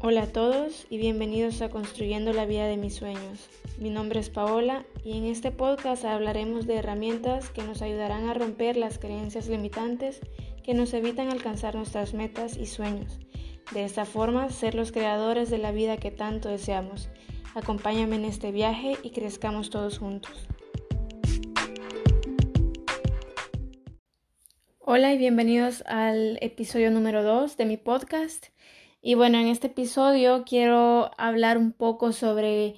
Hola a todos y bienvenidos a Construyendo la vida de mis sueños. Mi nombre es Paola y en este podcast hablaremos de herramientas que nos ayudarán a romper las creencias limitantes que nos evitan alcanzar nuestras metas y sueños. De esta forma, ser los creadores de la vida que tanto deseamos. Acompáñame en este viaje y crezcamos todos juntos. Hola y bienvenidos al episodio número 2 de mi podcast. Y bueno, en este episodio quiero hablar un poco sobre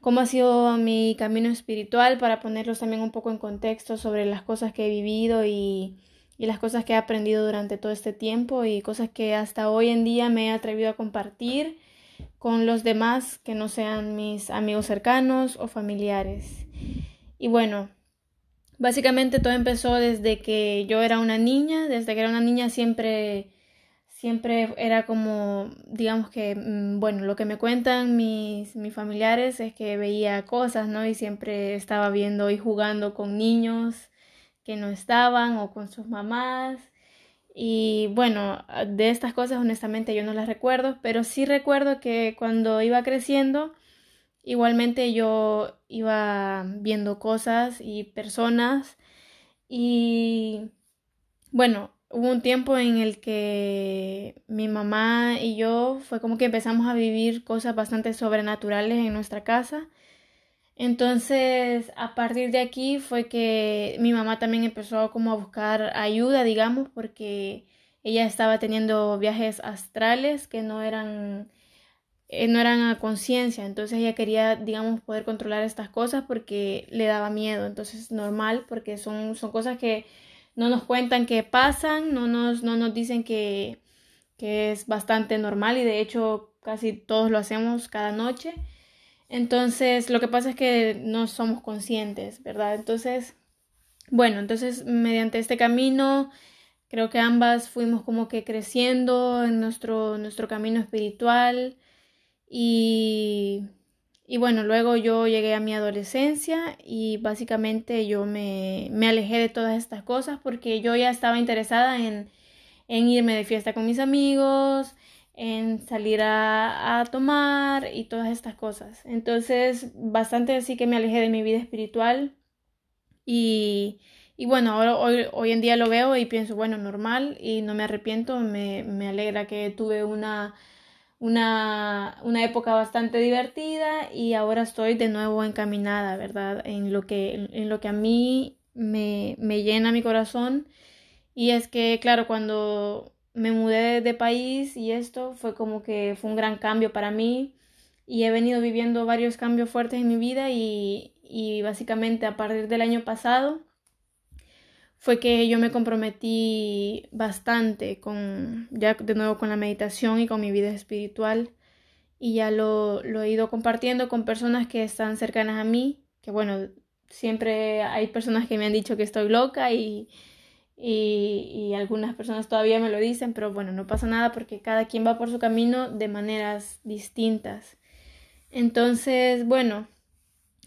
cómo ha sido mi camino espiritual para ponerlos también un poco en contexto sobre las cosas que he vivido y, y las cosas que he aprendido durante todo este tiempo y cosas que hasta hoy en día me he atrevido a compartir con los demás que no sean mis amigos cercanos o familiares. Y bueno, básicamente todo empezó desde que yo era una niña, desde que era una niña siempre siempre era como, digamos que, mm, bueno, lo que me cuentan mis, mis familiares es que veía cosas, ¿no? Y siempre estaba viendo y jugando con niños que no estaban o con sus mamás. Y bueno, de estas cosas honestamente yo no las recuerdo, pero sí recuerdo que cuando iba creciendo, igualmente yo iba viendo cosas y personas y bueno, hubo un tiempo en el que mi mamá y yo fue como que empezamos a vivir cosas bastante sobrenaturales en nuestra casa. Entonces, a partir de aquí fue que mi mamá también empezó como a buscar ayuda, digamos, porque ella estaba teniendo viajes astrales que no eran eh, no eran a conciencia, entonces ella quería, digamos, poder controlar estas cosas porque le daba miedo, entonces normal porque son, son cosas que no nos cuentan que pasan, no nos, no nos dicen que, que es bastante normal y de hecho casi todos lo hacemos cada noche. Entonces, lo que pasa es que no somos conscientes, ¿verdad? Entonces, bueno, entonces mediante este camino, creo que ambas fuimos como que creciendo en nuestro, nuestro camino espiritual y y bueno, luego yo llegué a mi adolescencia y básicamente yo me, me alejé de todas estas cosas porque yo ya estaba interesada en, en irme de fiesta con mis amigos, en salir a, a, tomar y todas estas cosas. Entonces, bastante así que me alejé de mi vida espiritual y, y bueno, ahora, hoy, hoy en día lo veo y pienso, bueno, normal y no me arrepiento, me, me alegra que tuve una una, una, época bastante divertida y ahora estoy de nuevo encaminada, ¿verdad? En lo que, en, lo que a mí me, me, llena mi corazón. Y es que, claro, cuando me mudé de, país y esto fue como que fue un gran cambio para mí y he venido viviendo varios cambios fuertes en mi vida y, y básicamente a partir del año pasado fue que yo me comprometí bastante con, ya de nuevo con la meditación y con mi vida espiritual y ya lo, lo he ido compartiendo con personas que están cercanas a mí, que bueno, siempre hay personas que me han dicho que estoy loca y, y, y, algunas personas todavía me lo dicen, pero bueno, no pasa nada porque cada quien va por su camino de maneras distintas. Entonces, bueno,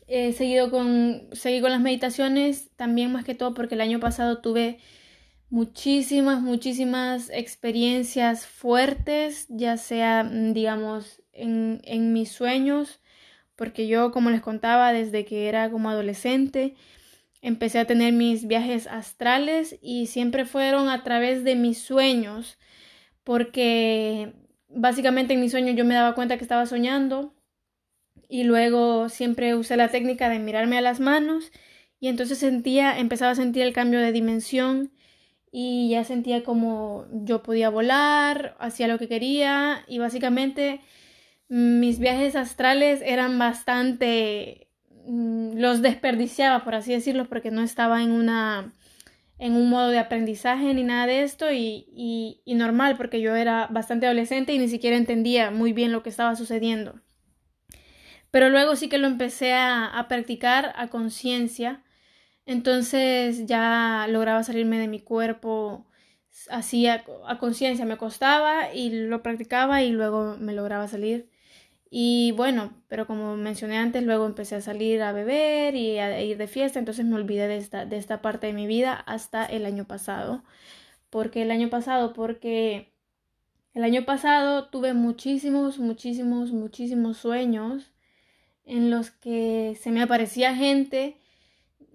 he seguido con, seguí con las meditaciones también más que todo porque el año pasado tuve muchísimas, muchísimas experiencias fuertes, ya sea, mm, digamos, en, en mis sueños, porque yo, como les contaba, desde que era como adolescente, empecé a tener mis viajes astrales y siempre fueron a través de mis sueños, porque básicamente en mis sueños yo me daba cuenta que estaba soñando y luego siempre usé la técnica de mirarme a las manos y entonces sentía, empezaba a sentir el cambio de dimensión y ya sentía como yo podía volar, hacía lo que quería y básicamente mis viajes astrales eran bastante mm, los desperdiciaba por así decirlo porque no estaba en una en un modo de aprendizaje ni nada de esto y, y, y normal porque yo era bastante adolescente y ni siquiera entendía muy bien lo que estaba sucediendo. Pero luego sí que lo empecé a, practicar a conciencia. Entonces ya lograba salirme de mi cuerpo así a, conciencia. Me costaba y lo practicaba y luego me lograba salir. Y bueno, pero como mencioné antes, luego empecé a salir a beber y a ir de fiesta, entonces me olvidé de esta, de esta parte de mi vida hasta el año pasado. porque el año pasado? Porque El año pasado tuve muchísimos, muchísimos, muchísimos sueños en los que se me aparecía gente.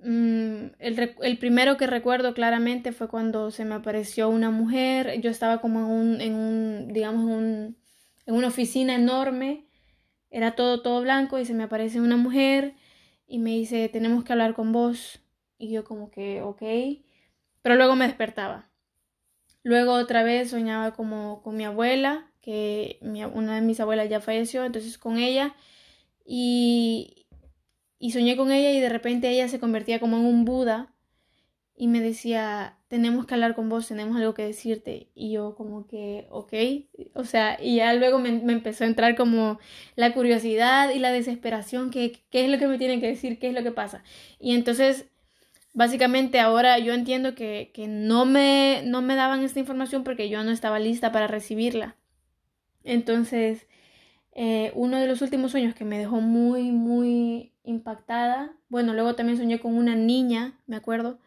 Mm, el, primero que recuerdo claramente fue cuando se me apareció una mujer. Yo estaba como en un, en digamos, una oficina enorme. Era todo, todo blanco y se me aparece una mujer y me dice, tenemos que hablar con vos. Y yo como que, ok. Pero luego me despertaba. Luego otra vez soñaba como con mi abuela, que una de mis abuelas ya falleció, entonces con ella. Y, y soñé con ella y de repente ella se convertía como en un Buda y me decía, tenemos que hablar con vos, tenemos algo que decirte. Y yo como que, ok, o sea, y ya luego me, me empezó a entrar como la curiosidad y la desesperación, que, qué es lo que me tienen que decir, qué es lo que pasa. Y entonces Básicamente ahora yo entiendo que, no, me, no me daban esta información porque yo no estaba lista para recibirla. Entonces, eh, uno de los últimos sueños que me dejó muy, muy impactada, bueno, luego también soñé con una niña, me acuerdo,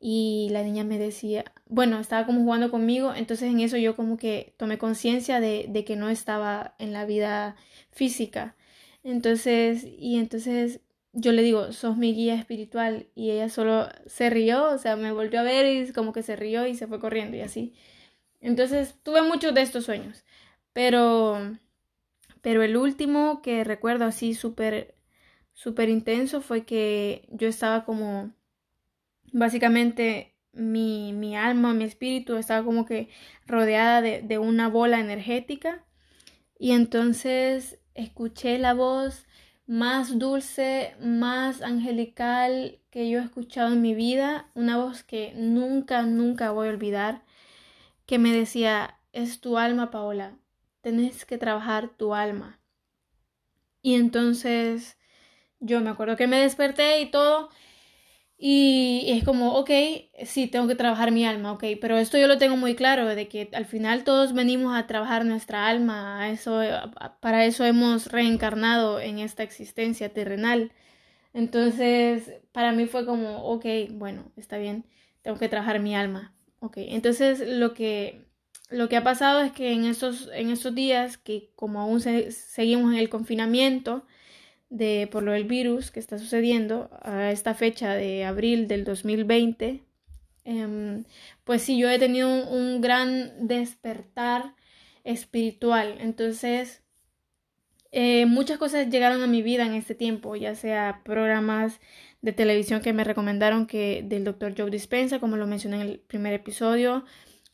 y la niña me decía, bueno, estaba como jugando conmigo, entonces en eso yo como que tomé conciencia de, de que no estaba en la vida física. Entonces, y entonces yo le digo, sos mi guía espiritual y ella solo se rió, o sea, me volvió a ver y como que se rió y se fue corriendo y así. Entonces tuve muchos de estos sueños, pero, pero el último que recuerdo así súper, súper intenso fue que yo estaba como, básicamente mi, mi alma, mi espíritu estaba como que rodeada de, de una bola energética. Y entonces escuché la voz más dulce, más angelical que yo he escuchado en mi vida, una voz que nunca, nunca voy a olvidar, que me decía, es tu alma, Paola, tenés que trabajar tu alma. Y entonces yo me acuerdo que me desperté y todo, y es como, ok, sí, tengo que trabajar mi alma, ok, pero esto yo lo tengo muy claro, de que al final todos venimos a trabajar nuestra alma, eso, para eso hemos reencarnado en esta existencia terrenal. Entonces, para mí fue como, ok, bueno, está bien, tengo que trabajar mi alma, ok. Entonces, lo que, lo que ha pasado es que en estos, en días, que como aún seguimos en el confinamiento, de por lo del virus que está sucediendo a esta fecha de abril del 2020, em, pues sí, yo he tenido un, gran despertar espiritual. Entonces, eh, muchas cosas llegaron a mi vida en este tiempo, ya sea programas de televisión que me recomendaron que del doctor Joe Dispensa, como lo mencioné en el primer episodio,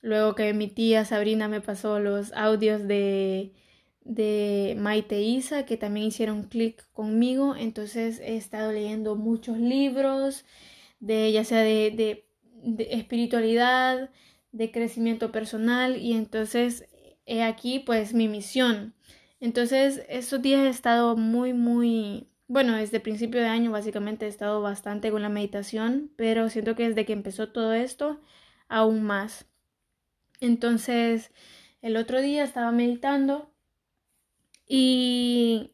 luego que mi tía Sabrina me pasó los audios de de Maite Isa, que también hicieron clic conmigo. Entonces he estado leyendo muchos libros, de, ya sea de, espiritualidad, de crecimiento personal, y entonces he aquí pues mi misión. Entonces estos días he estado muy, muy, bueno, desde principio de año básicamente he estado bastante con la meditación, pero siento que desde que empezó todo esto, aún más. Entonces, el otro día estaba meditando y,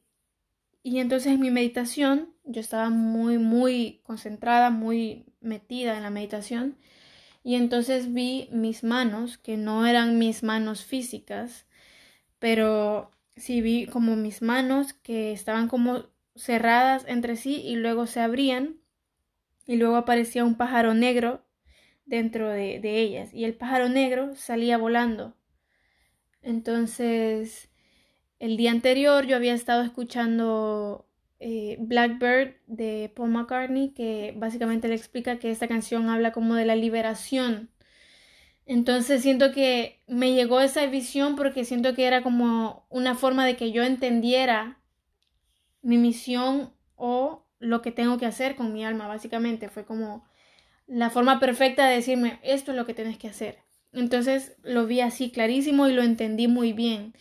y entonces en mi meditación, yo estaba muy, muy concentrada, muy metida en la meditación. Y entonces vi mis manos, que no eran mis manos físicas, pero sí vi como mis manos que estaban como cerradas entre sí y luego se abrían y luego aparecía un pájaro negro dentro de, ellas y el pájaro negro salía volando. Entonces el día anterior yo había estado escuchando eh, Blackbird de Paul McCartney, que básicamente le explica que esta canción habla como de la liberación. Entonces siento que me llegó esa visión porque siento que era como una forma de que yo entendiera mi misión o lo que tengo que hacer con mi alma, básicamente. Fue como la forma perfecta de decirme, esto es lo que tienes que hacer. Entonces lo vi así clarísimo y lo entendí muy bien.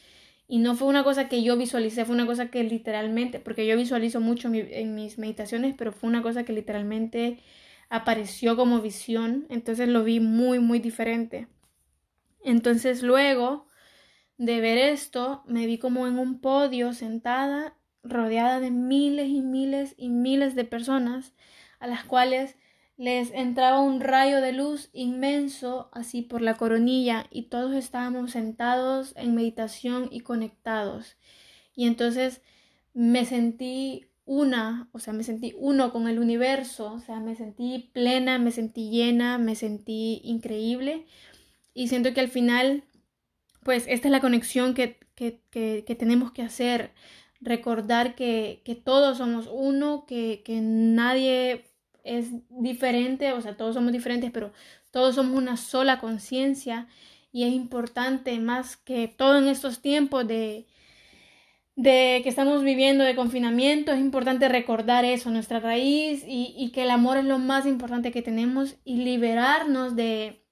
Y no fue una cosa que yo visualicé, fue una cosa que literalmente, porque yo visualizo mucho en mis meditaciones, pero fue una cosa que literalmente apareció como visión, entonces lo vi muy, muy diferente. Entonces luego de ver esto, me vi como en un podio sentada, rodeada de miles y miles y miles de personas, a las cuales les entraba un rayo de luz inmenso así por la coronilla y todos estábamos sentados en meditación y conectados. Y entonces me sentí una, o sea, me sentí uno con el universo, o sea, me sentí plena, me sentí llena, me sentí increíble y siento que al final, pues esta es la conexión que, que, que, tenemos que hacer, recordar que, todos somos uno, que, que nadie es diferente, o sea, todos somos diferentes, pero todos somos una sola conciencia. Y es importante más que todo en estos tiempos de, de que estamos viviendo de confinamiento, es importante recordar eso, nuestra raíz y, y que el amor es lo más importante que tenemos y liberarnos de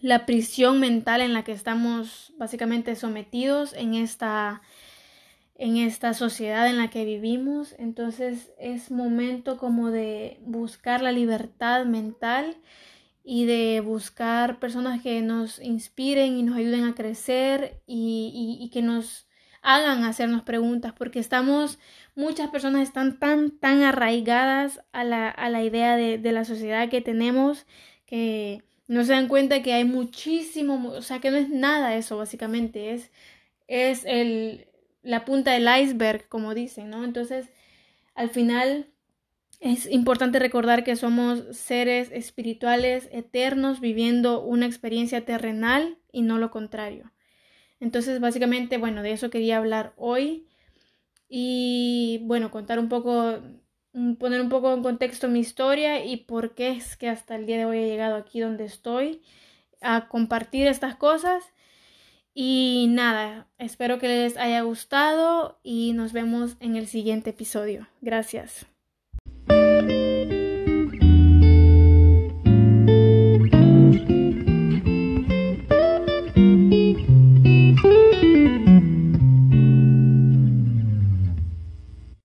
la prisión mental en la que estamos básicamente sometidos en esta en esta sociedad en la que vivimos. Entonces es momento como de buscar la libertad mental y de buscar personas que nos inspiren y nos ayuden a crecer y, que nos hagan hacernos preguntas porque estamos, muchas personas están tan, tan arraigadas a la, a la idea de, de la sociedad que tenemos que no se dan cuenta que hay muchísimo, o sea, que no es nada eso básicamente, es, es el, la punta del iceberg, como dicen, ¿no? Entonces, al final es importante recordar que somos seres espirituales eternos viviendo una experiencia terrenal y no lo contrario. Entonces, básicamente, bueno, de eso quería hablar hoy y, bueno, contar un poco, poner un poco en contexto mi historia y por qué es que hasta el día de hoy he llegado aquí donde estoy a compartir estas cosas y nada, espero que les haya gustado y nos vemos en el siguiente episodio. Gracias.